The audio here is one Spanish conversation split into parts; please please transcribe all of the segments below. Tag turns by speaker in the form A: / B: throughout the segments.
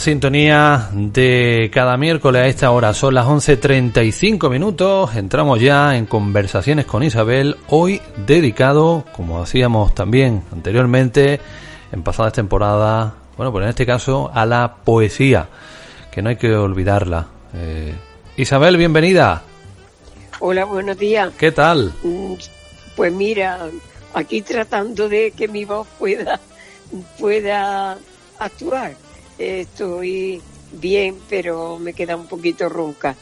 A: La sintonía de cada miércoles a esta hora son las 11.35 minutos. Entramos ya en conversaciones con Isabel, hoy dedicado, como hacíamos también anteriormente, en pasadas temporadas, bueno, pues en este caso a la poesía, que no hay que olvidarla. Eh, Isabel, bienvenida.
B: Hola, buenos días.
A: ¿Qué tal?
B: Mm, pues mira, aquí tratando de que mi voz pueda, pueda actuar. Estoy bien, pero me queda un poquito ronca.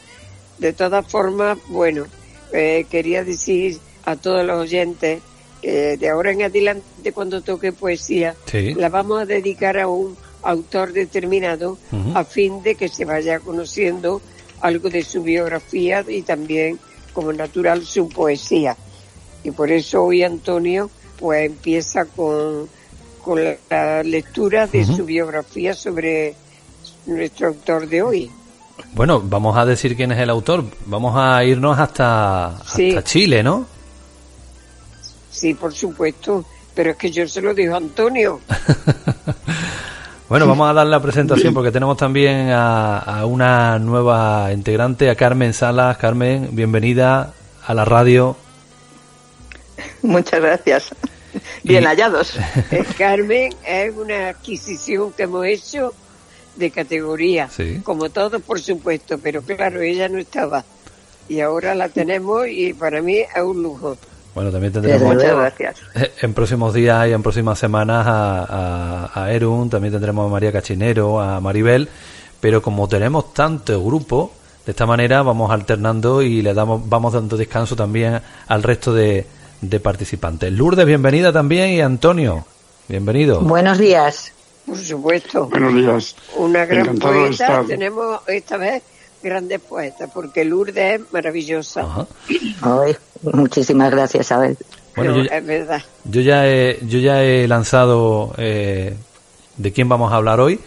B: De todas formas, bueno, eh, quería decir a todos los oyentes que de ahora en adelante cuando toque poesía, la vamos a dedicar a un autor determinado a fin de que se vaya conociendo algo de su biografía y también, como natural, su poesía. Y por eso hoy Antonio pues empieza con, con la, lectura de su biografía sobre nuestro autor de hoy.
A: Bueno, vamos a decir quién es el autor. Vamos a irnos hasta, hasta Chile, ¿no?
B: Sí, por supuesto. Pero es que yo se lo digo a Antonio.
A: bueno, vamos a dar la presentación porque tenemos también a, a, una nueva integrante, a Carmen Salas. Carmen, bienvenida a la radio.
C: Muchas gracias. Bien hallados.
B: Eh, Carmen es una adquisición que hemos hecho de categoría, como todos por supuesto, pero claro, ella no estaba y ahora la tenemos y para mí es un lujo.
A: Bueno, también tendremos Muchas gracias. en próximos días y en próximas semanas a, a, Erun, también tendremos a María Cachinero, a Maribel, pero como tenemos tanto grupo, de esta manera vamos alternando y le damos, vamos dando descanso también al resto de, de participantes. Lourdes, bienvenida también y Antonio, bienvenido.
C: Buenos días.
B: Por supuesto.
D: Buenos días.
B: Una gran poeta. Tenemos esta vez grandes poetas, porque Lourdes es maravillosa.
C: muchísimas gracias, Abel.
B: Bueno, yo, es verdad.
A: Yo ya he, yo ya he lanzado eh, de quién vamos a hablar hoy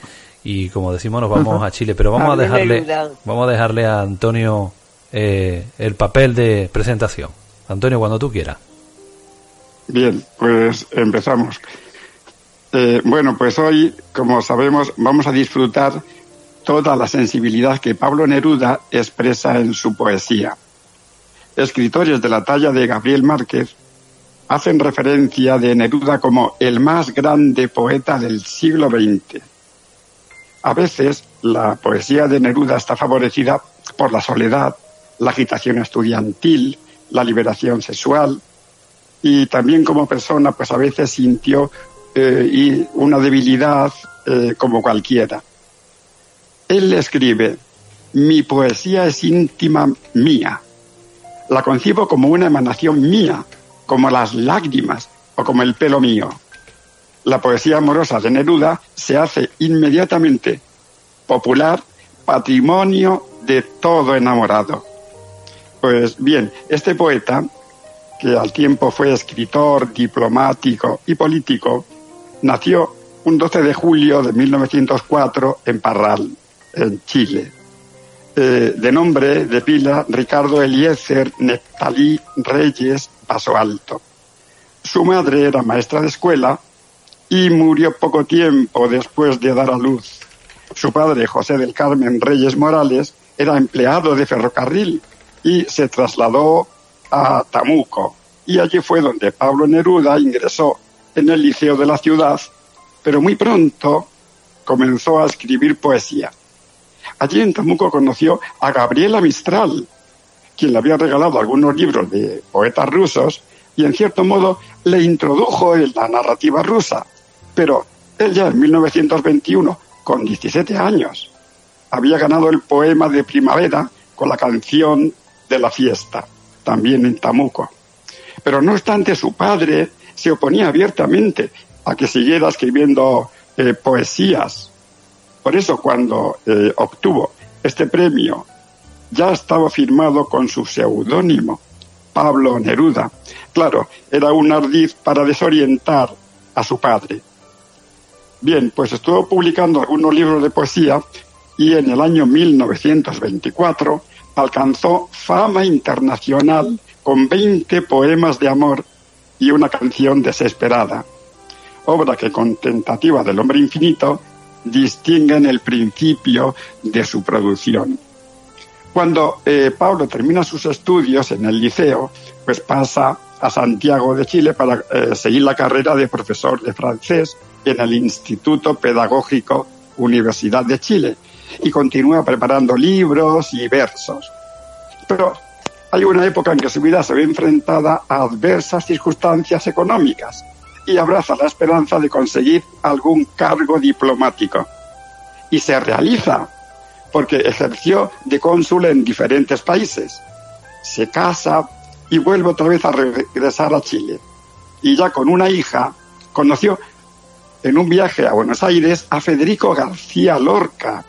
A: y como decimos nos vamos a Chile, pero vamos a, dejarle vamos a dejarle a Antonio eh, el papel de presentación. Antonio, cuando tú quieras.
D: Bien, pues empezamos. Eh, bueno, pues hoy, como sabemos, vamos a disfrutar toda la sensibilidad que Pablo Neruda expresa en su poesía. Escritores de la talla de Gabriel Márquez hacen referencia de Neruda como el más grande poeta del siglo XX. A veces la poesía de Neruda está favorecida por la soledad, la agitación estudiantil, la liberación sexual, y también como persona pues a veces sintió eh, y una debilidad eh, como cualquiera. Él escribe, mi poesía es íntima mía. La concibo como una emanación mía, como las lágrimas o como el pelo mío. La poesía amorosa de Neruda se hace inmediatamente popular, patrimonio de todo enamorado. Pues bien, este poeta que al tiempo fue escritor, diplomático y político, nació un 12 de julio de 1904 en Parral, en Chile. Eh, de nombre de pila Ricardo Eliezer Neptalí Reyes Paso Alto. Su madre era maestra de escuela y murió poco tiempo después de dar a luz. Su padre, José del Carmen Reyes Morales, era empleado de ferrocarril y se trasladó a Tamuco. Y allí fue donde Pablo Neruda ingresó en el liceo de la ciudad, pero muy pronto comenzó a escribir poesía. Allí en Tamuco conoció a Gabriela Mistral, quien le había regalado algunos libros de poetas rusos y en cierto modo le introdujo en la narrativa rusa. Pero él ya en 1921, con 17 años, había ganado el poema de primavera con la canción de la fiesta también en Tamuco. Pero no obstante, su padre se oponía abiertamente a que siguiera escribiendo eh, poesías. Por eso cuando eh, obtuvo este premio ya estaba firmado con su seudónimo, Pablo Neruda. Claro, era un ardiz para desorientar a su padre. Bien, pues estuvo publicando algunos libros de poesía y en el año 1924 alcanzó fama internacional con 20 poemas de amor y una canción desesperada, obra que con tentativa del hombre infinito distinguen el principio de su producción. Cuando eh, Pablo termina sus estudios en el liceo, pues pasa a Santiago de Chile para eh, seguir la carrera de profesor de francés en el Instituto Pedagógico Universidad de Chile y continúa preparando libros y versos. Pero hay una época en que su vida se ve enfrentada a adversas circunstancias económicas y abraza la esperanza de conseguir algún cargo diplomático. Y se realiza, porque ejerció de cónsul en diferentes países. Se casa y vuelve otra vez a regresar a Chile. Y ya con una hija, conoció en un viaje a Buenos Aires a Federico García Lorca.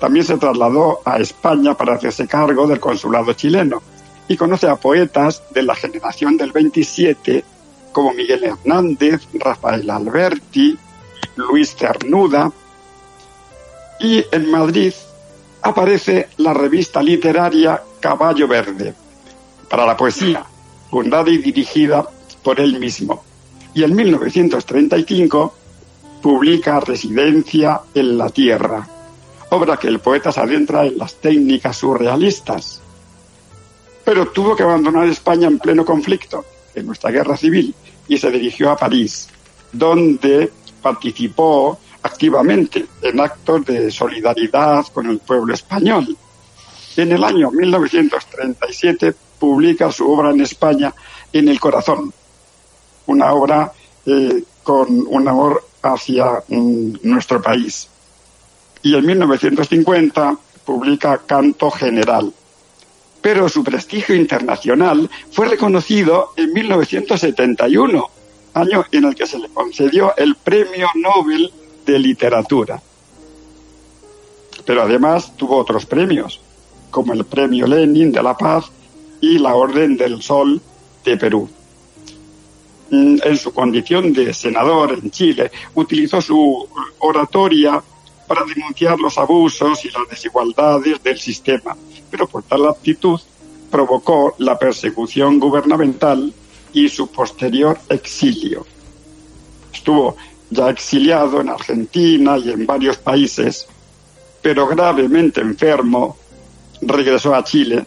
D: También se trasladó a España para hacerse cargo del consulado chileno y conoce a poetas de la generación del 27 como Miguel Hernández, Rafael Alberti, Luis Cernuda. Y en Madrid aparece la revista literaria Caballo Verde para la poesía, fundada y dirigida por él mismo. Y en 1935 publica Residencia en la Tierra, obra que el poeta se adentra en las técnicas surrealistas. Pero tuvo que abandonar España en pleno conflicto, en nuestra guerra civil, y se dirigió a París, donde participó activamente en actos de solidaridad con el pueblo español. En el año 1937 publica su obra en España, En el Corazón, una obra eh, con un amor hacia mm, nuestro país. Y en 1950 publica Canto General. Pero su prestigio internacional fue reconocido en 1971, año en el que se le concedió el Premio Nobel de Literatura. Pero además tuvo otros premios, como el Premio Lenin de la Paz y la Orden del Sol de Perú. Mm, en su condición de senador en Chile, utilizó su oratoria para denunciar los abusos y las desigualdades del sistema, pero por tal actitud provocó la persecución gubernamental y su posterior exilio. Estuvo ya exiliado en Argentina y en varios países, pero gravemente enfermo, regresó a Chile,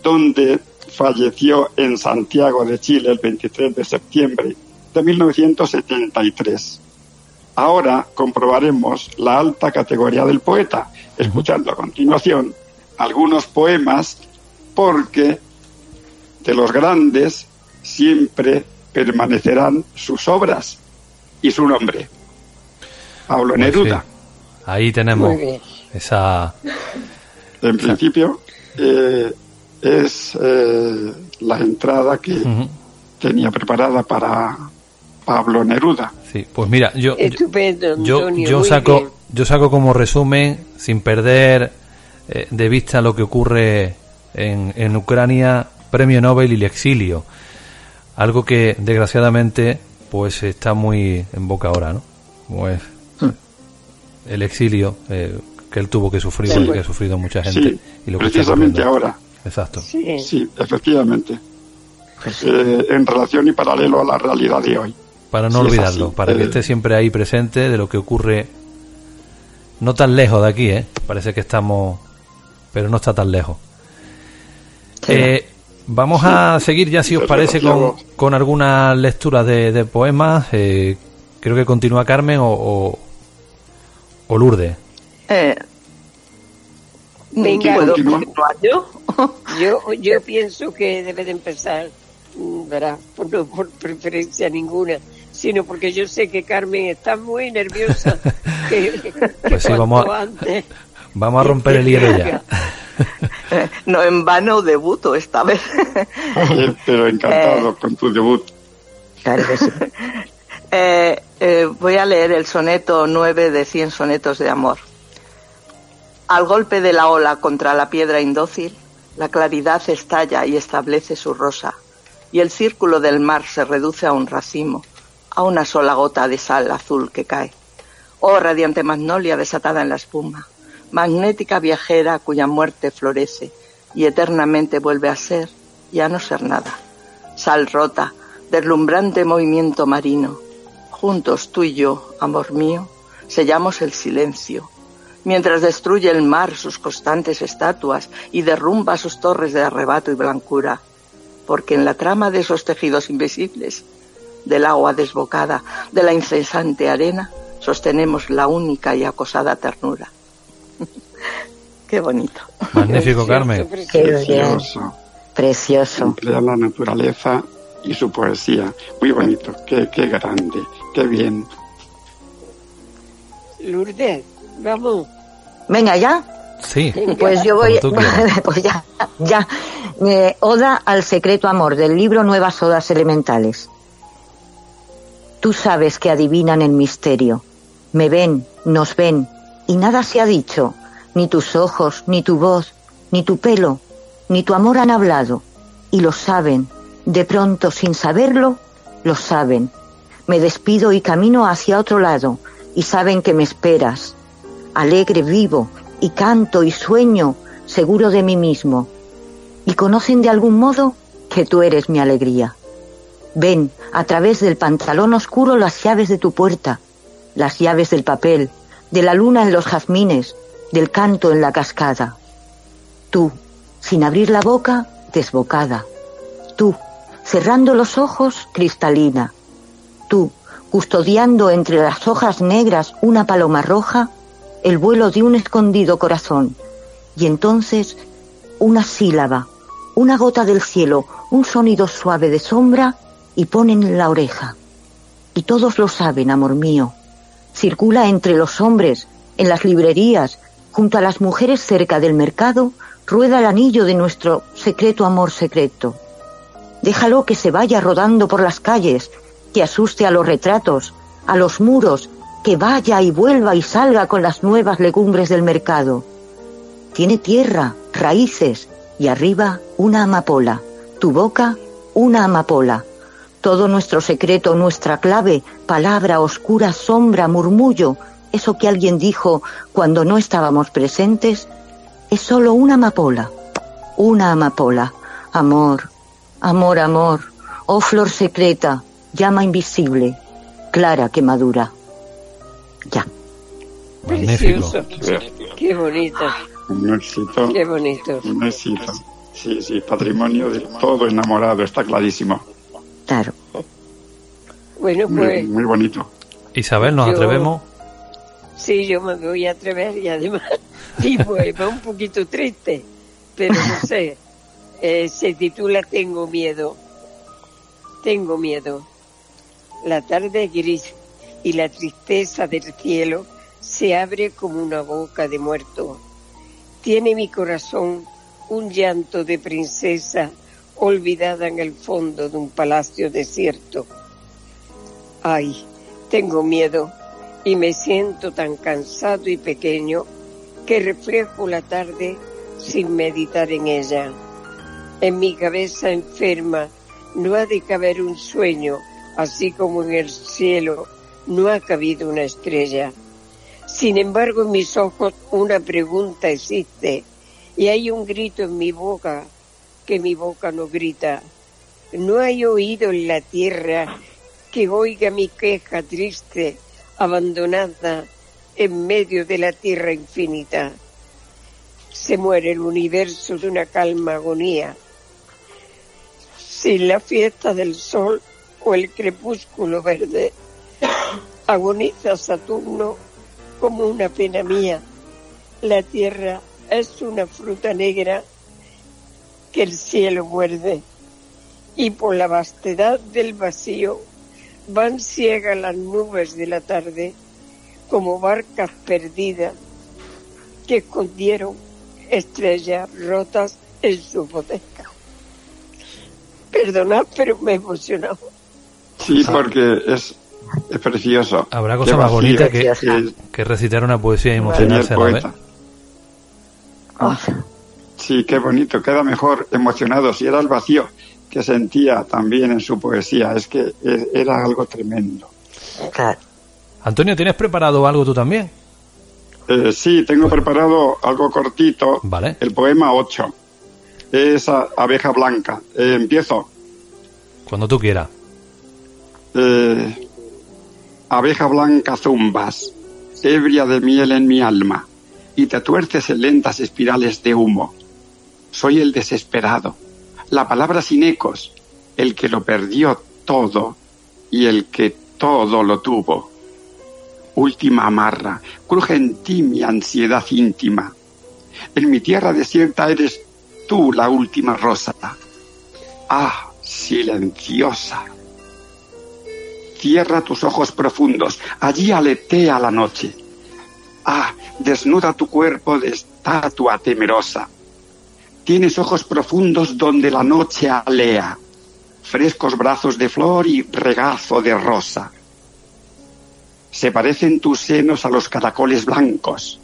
D: donde falleció en Santiago de Chile el 23 de septiembre de 1973. Ahora comprobaremos la alta categoría del poeta, escuchando a continuación algunos poemas, porque de los grandes siempre permanecerán sus obras y su nombre. Pablo pues Neruda.
A: Ahí tenemos esa...
D: En principio, eh, es eh, la entrada que tenía preparada para Pablo Neruda.
A: Sí, pues mira, yo, yo, yo, saco, yo saco como resumen, sin perder eh, de vista lo que ocurre en, en Ucrania, premio Nobel y el exilio. Algo que desgraciadamente pues está muy en boca ahora, ¿no? Pues el exilio eh, que él tuvo que sufrir, y que ha sufrido mucha gente.
D: y lo que precisamente ahora.
A: Exacto.
D: Sí, efectivamente. Pues eh, en relación y paralelo a la realidad de hoy.
A: Para no olvidarlo, para que eh, esté siempre ahí presente de lo que ocurre no tan lejos de aquí, ¿eh? Parece que estamos, pero no está tan lejos. Eh, vamos a seguir ya, si os parece, con, con algunas lecturas de, poemas. creo que continúa Carmen o, o, o Lourdes.
C: Eh,
B: Venga, yo? yo? Yo pienso que debe de empezar, mm, ¿verdad? Por, no por preferencia ninguna, sino porque yo sé que Carmen está muy nerviosa.
A: pues sí, vamos a, vamos a romper el hielo ya.
C: no en vano debuto esta vez.
D: pero encantado eh, con tu debut.
C: Claro eh, eh, voy a leer el soneto 9 de 100 sonetos de amor. Al golpe de la ola contra la piedra indócil, la claridad estalla y establece su rosa, y el círculo del mar se reduce a un racimo, a una sola gota de sal azul que cae. Oh radiante magnolia desatada en la espuma, magnética viajera cuya muerte florece y eternamente vuelve a ser y a no ser nada. Sal rota, deslumbrante movimiento marino, juntos tú y yo, amor mío, sellamos el silencio, mientras destruye el mar sus constantes estatuas y derrumba sus torres de arrebato y blancura, porque en la trama de esos tejidos invisibles, del agua desbocada, de la incesante arena, sostenemos la única y acosada ternura. Qué bonito.
A: Magnífico, Carmen.
D: Precioso.
E: Precioso.
D: Emplea la naturaleza y su poesía. Muy bonito. Qué, qué grande. Qué bien.
B: Lourdes, vamos.
E: Venga, ¿ya?
A: Sí.
E: Pues yo voy, pues ya, ya. Eh, Oda al secreto amor del libro Nuevas Odas Elementales. Tú sabes que adivinan el misterio. Me ven, nos ven, y nada se ha dicho. Ni tus ojos, ni tu voz, ni tu pelo, ni tu amor han hablado. Y lo saben. De pronto, sin saberlo, lo saben. Me despido y camino hacia otro lado, y saben que me esperas. Alegre vivo, y canto y sueño, seguro de mí mismo. Y conocen de algún modo que tú eres mi alegría. Ven a través del pantalón oscuro las llaves de tu puerta, las llaves del papel, de la luna en los jazmines, del canto en la cascada. Tú, sin abrir la boca, desbocada. Tú, cerrando los ojos, cristalina. Tú, custodiando entre las hojas negras una paloma roja, el vuelo de un escondido corazón. Y entonces, una sílaba, una gota del cielo, un sonido suave de sombra, y ponen en la oreja. Y todos lo saben, amor mío. Circula entre los hombres, en las librerías, junto a las mujeres cerca del mercado, rueda el anillo de nuestro secreto amor secreto. Déjalo que se vaya rodando por las calles, que asuste a los retratos, a los muros, que vaya y vuelva y salga con las nuevas legumbres del mercado. Tiene tierra, raíces y arriba una amapola, tu boca una amapola. Todo nuestro secreto, nuestra clave, palabra oscura, sombra, murmullo, eso que alguien dijo cuando no estábamos presentes, es solo una amapola, una amapola. Amor, amor, amor, oh flor secreta, llama invisible, clara que madura. Ya.
B: Precioso. Qué bonito,
D: Un éxito.
B: qué bonito.
D: Un éxito. Sí, sí, patrimonio de todo enamorado, está clarísimo.
E: Claro.
B: Bueno,
D: Muy,
B: pues
D: muy bonito.
A: Isabel, ¿nos
B: Yo-
A: atrevemos?
B: Sí, yo me voy a atrever y además, y va un poquito triste, pero no sé. Eh, se titula Tengo miedo. Tengo miedo. La tarde gris y la tristeza del cielo se abre como una boca de muerto. Tiene mi corazón un llanto de princesa olvidada en el fondo de un palacio desierto. Ay, tengo miedo y me siento tan cansado y pequeño que reflejo la tarde sin meditar en ella. En mi cabeza enferma no ha de caber un sueño, así como en el cielo no ha cabido una estrella. Sin embargo, en mis ojos una pregunta existe y hay un grito en mi boca que mi boca no grita. No hay oído en la tierra que oiga mi queja triste, abandonada en medio de la tierra infinita. Se muere el universo de una calma agonía. Sin la fiesta del sol o el crepúsculo verde, agoniza Saturno como una pena mía. La tierra es una fruta negra que el cielo muerde y por la vastedad del vacío van ciegas las nubes de la tarde como barcas perdidas que escondieron estrellas rotas en su hipoteca. Perdonad, pero me he emocionado.
D: Sí, porque es, es precioso.
A: Habrá
D: Qué
A: cosa más
D: vacío
A: bonita que, que recitar una poesía y emocionarse a la vez.
D: poeta. Sí, qué bonito, queda mejor emocionado. Si era el vacío que sentía también en su poesía, es que era algo tremendo.
A: Antonio, ¿tienes preparado algo tú también?
D: Eh, sí, tengo preparado algo cortito,
A: Vale.
D: el poema 8. Es abeja blanca. Eh, empiezo.
A: Cuando tú quieras.
D: Eh, abeja blanca zumbas, ebria de miel en mi alma, y te tuerces en lentas espirales de humo. Soy el desesperado, la palabra sin ecos, el que lo perdió todo y el que todo lo tuvo. Última amarra, cruje en ti mi ansiedad íntima. En mi tierra desierta eres tú la última rosa. Ah, silenciosa. Cierra tus ojos profundos, allí aletea la noche. Ah, desnuda tu cuerpo de estatua temerosa. Tienes ojos profundos donde la noche alea, frescos brazos de flor y regazo de rosa. Se parecen tus senos a los caracoles blancos.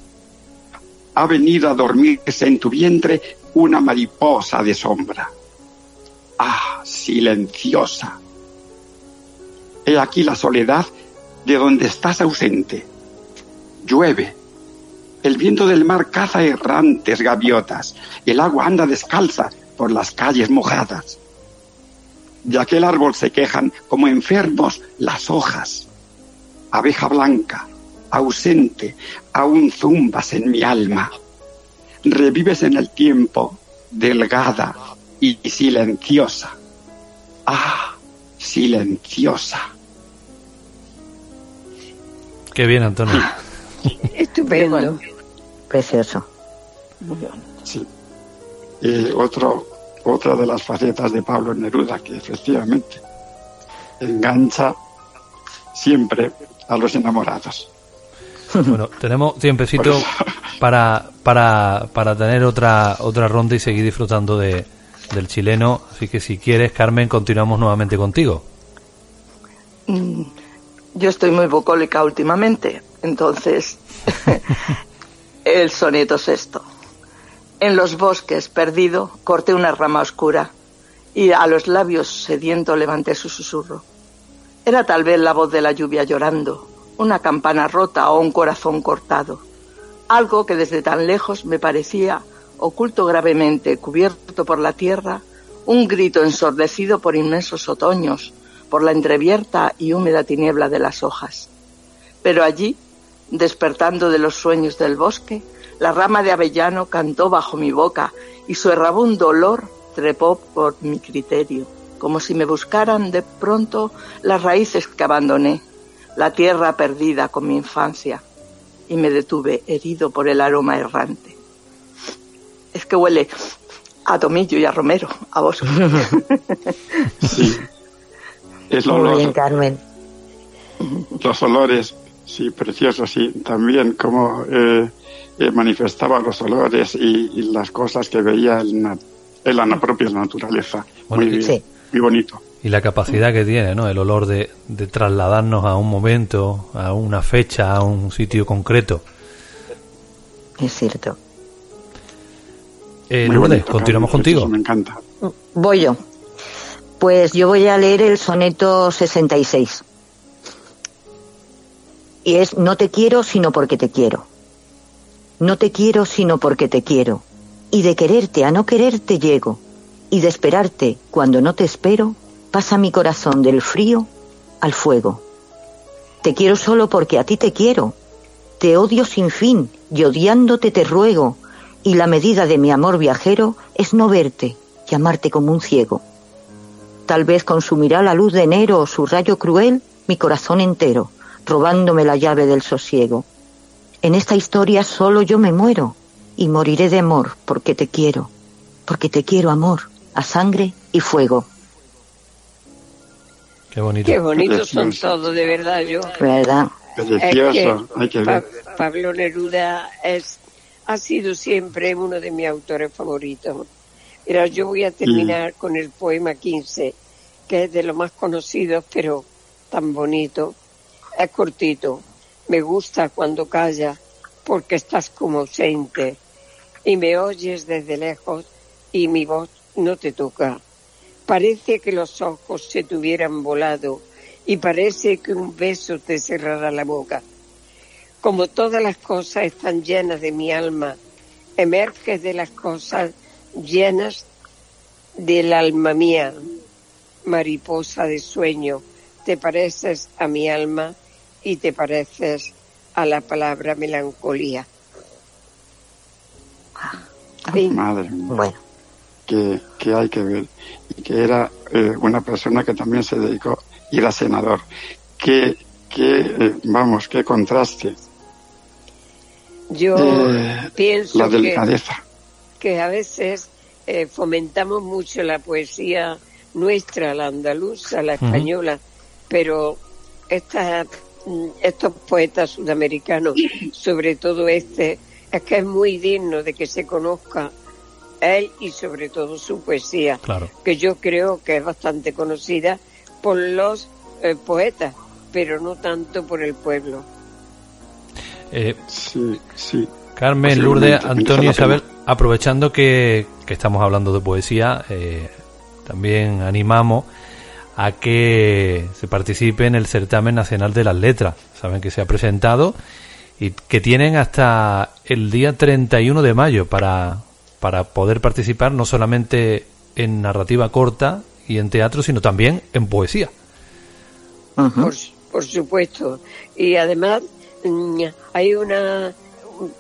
D: Ha venido a dormirse en tu vientre una mariposa de sombra. Ah, silenciosa. He aquí la soledad de donde estás ausente. Llueve. El viento del mar caza errantes gaviotas. El agua anda descalza por las calles mojadas. De aquel árbol se quejan como enfermos las hojas. Abeja blanca, ausente, aún zumbas en mi alma. Revives en el tiempo, delgada y silenciosa. Ah, silenciosa.
A: Qué bien, Antonio.
B: Estupendo.
E: Precioso.
D: Sí. Y otro, otra de las facetas de Pablo Neruda, que efectivamente engancha siempre a los enamorados.
A: Bueno, tenemos tiempecito para, para, para tener otra, otra ronda y seguir disfrutando de, del chileno. Así que si quieres, Carmen, continuamos nuevamente contigo.
C: Mm, Yo estoy muy bucólica últimamente, entonces el soneto sexto. En los bosques, perdido, corté una rama oscura y a los labios sediento levanté su susurro. Era tal vez la voz de la lluvia llorando, una campana rota o un corazón cortado. Algo que desde tan lejos me parecía, oculto gravemente, cubierto por la tierra, un grito ensordecido por inmensos otoños, por la entreabierta y húmeda tiniebla de las hojas. Pero allí, despertando de los sueños del bosque, la rama de avellano cantó bajo mi boca y su errabundo olor trepó por mi criterio, como si me buscaran de pronto las raíces que abandoné, la tierra perdida con mi infancia, y me detuve herido por el aroma errante. Es que huele a tomillo y a romero, a vos.
D: Sí. Es lo
E: Muy bien, Carmen.
D: los olores, sí, preciosos, sí. También como eh, eh, manifestaba los olores y, y las cosas que veía en, la propia naturaleza.
A: Bueno,
D: muy bien,
E: Sí.
D: muy bonito.
A: Y la capacidad que tiene, ¿no? El olor de, de trasladarnos a un momento, a una fecha, a un sitio concreto.
E: Es cierto.
A: Eh,
D: Muy
A: Lourdes,
D: bonito,
A: continuamos
D: precioso,
A: contigo.
D: Me encanta.
E: Voy yo. Pues yo voy a leer el soneto 66. Y es No te quiero sino porque te quiero. No te quiero sino porque te quiero. Y de quererte a no quererte llego. Y de esperarte cuando no te espero, pasa mi corazón del frío al fuego. Te quiero solo porque a ti te quiero. Te odio sin fin y odiándote te ruego. Y la medida de mi amor viajero es no verte y amarte como un ciego. Tal vez consumirá la luz de enero su rayo cruel mi corazón entero, robándome la llave del sosiego. En esta historia solo yo me muero y moriré de amor porque te quiero, porque te quiero amor, a sangre y fuego.
A: Qué bonito.
B: Qué bonitos son todos, de verdad. Yo
E: ¿Verdad?
D: Precioso, hay que
B: Pa-. Pablo Neruda es, ha sido siempre uno de mis autores favoritos. Pero yo voy a terminar con el poema 15, que es de los más conocidos, pero tan bonito. Es cortito. Me gusta cuando callas, porque estás como ausente y me oyes desde lejos y mi voz no te toca. Parece que los ojos se te hubieran volado y parece que un beso te cerrará la boca. Como todas las cosas están llenas de mi alma, emerges de las cosas llenas del alma mía. Mariposa de sueño, te pareces a mi alma y te pareces a la palabra melancolía.
D: Madre mía. Bueno. Que, que, hay que ver. Y que era eh, una persona que también se dedicó y era senador. Que, que eh, vamos, qué contraste.
B: Yo eh, pienso
D: la delicadeza.
B: Que, a veces fomentamos mucho la poesía nuestra, la andaluza, la española, pero estas estos poetas sudamericanos, sobre todo este, es que es muy digno de que se conozca él y sobre todo su poesía, que yo creo que es bastante conocida por los eh, poetas, pero no tanto por el pueblo.
A: Eh, sí, sí. Carmen, Lourdes, Antonio, Isabel, aprovechando que, que, estamos hablando de poesía, eh, también animamos a que se participe en el certamen nacional de las letras. Saben que se ha presentado y que tienen hasta el día 31 de mayo para, para poder participar no solamente en narrativa corta y en teatro, sino también en poesía.
B: por, supuesto. Y además mm, hay una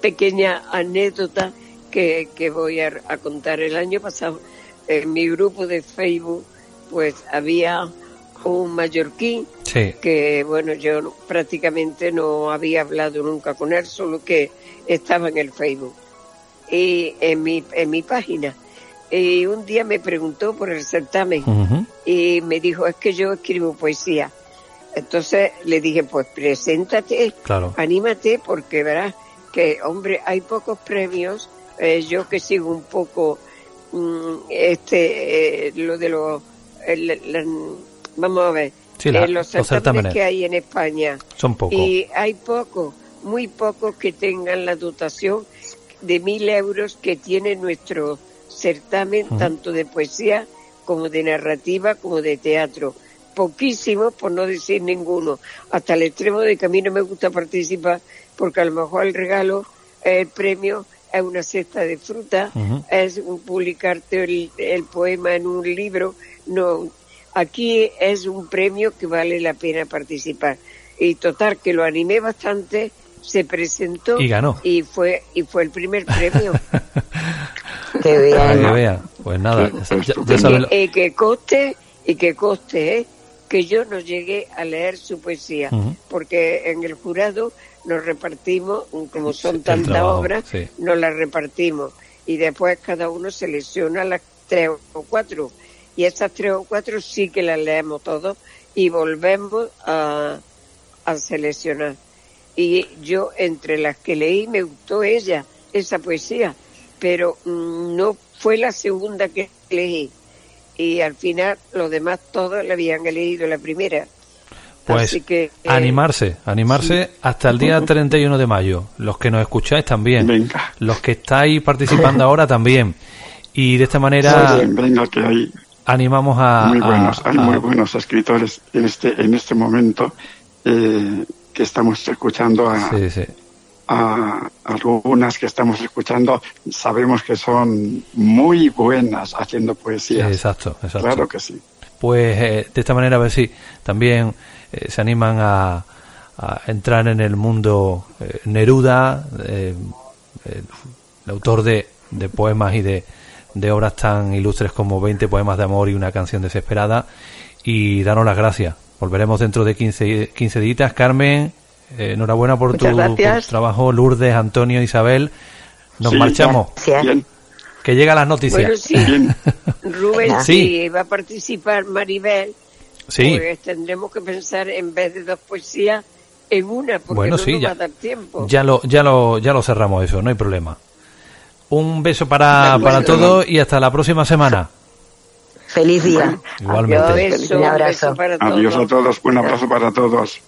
B: pequeña anécdota que, que voy a, a, contar. El año pasado en mi grupo de Facebook pues había un mallorquín que, bueno, yo prácticamente no había hablado nunca con él, solo que estaba en el Facebook y en mi, en mi página. Y un día me preguntó por el certamen y me dijo, es que yo escribo poesía. Entonces le dije, pues preséntate, anímate, porque verás que, hombre, hay pocos premios. Eh, yo que sigo un poco mm, este eh, lo de los vamos a ver, eh, los, certámenes que hay en España.
A: Son pocos.
B: Y hay pocos, muy pocos que tengan la dotación de mil euros que tiene nuestro certamen, tanto de poesía como de narrativa como de teatro. Poquísimos, por no decir ninguno, hasta el extremo de que a mí no me gusta participar porque a lo mejor el regalo, el premio es una cesta de fruta, es publicarte el, el, poema en un libro, no aquí es un premio que vale la pena participar. Y total, que lo animé bastante, se presentó
A: y ganó.
B: Y fue, y fue el primer premio.
A: Qué bien. Pues nada,
B: y, que coste, y que coste, ¿eh? que yo no llegué a leer su poesía, porque en el jurado nos repartimos, como son tantas obras, nos las repartimos y después cada uno selecciona las tres o cuatro y esas tres o cuatro sí que las leemos todos y volvemos a, a seleccionar. Y yo entre las que leí me gustó ella, esa poesía, pero mm, no fue la segunda que leí. Y al final los demás todos la habían leído la primera.
A: Pues que, eh, animarse, animarse hasta el día 31 de mayo. Los que nos escucháis también. Los que estáis participando ahora también. Y de esta manera...
D: venga, que hay
A: animamos a...
D: Muy buenos, hay muy buenos escritores en este, en este momento eh, que estamos escuchando a, a, algunas que estamos escuchando, sabemos que son muy buenas haciendo poesía.
A: exacto, exacto.
D: Claro que sí.
A: Pues eh, de esta manera a ver si también eh, se animan a, a, entrar en el mundo Neruda, el autor de, de poemas y de de obras tan ilustres como 20 poemas de amor y una canción desesperada y daros las gracias. Volveremos dentro de 15, 15 días. Carmen, eh, enhorabuena por tu, trabajo. Lourdes, Antonio, Isabel. Nos marchamos. Que llega las noticias.
B: Rubén, sí. va a participar Maribel, sí. pues tendremos que pensar en vez de dos poesías en una, porque bueno, no nos va a dar tiempo.
A: Ya lo, ya, lo, ya lo cerramos eso, no hay problema. Un beso para, para todos y hasta la próxima semana.
E: Feliz día.
A: Igualmente.
B: un abrazo.
D: Adiós a todos, un abrazo para todos.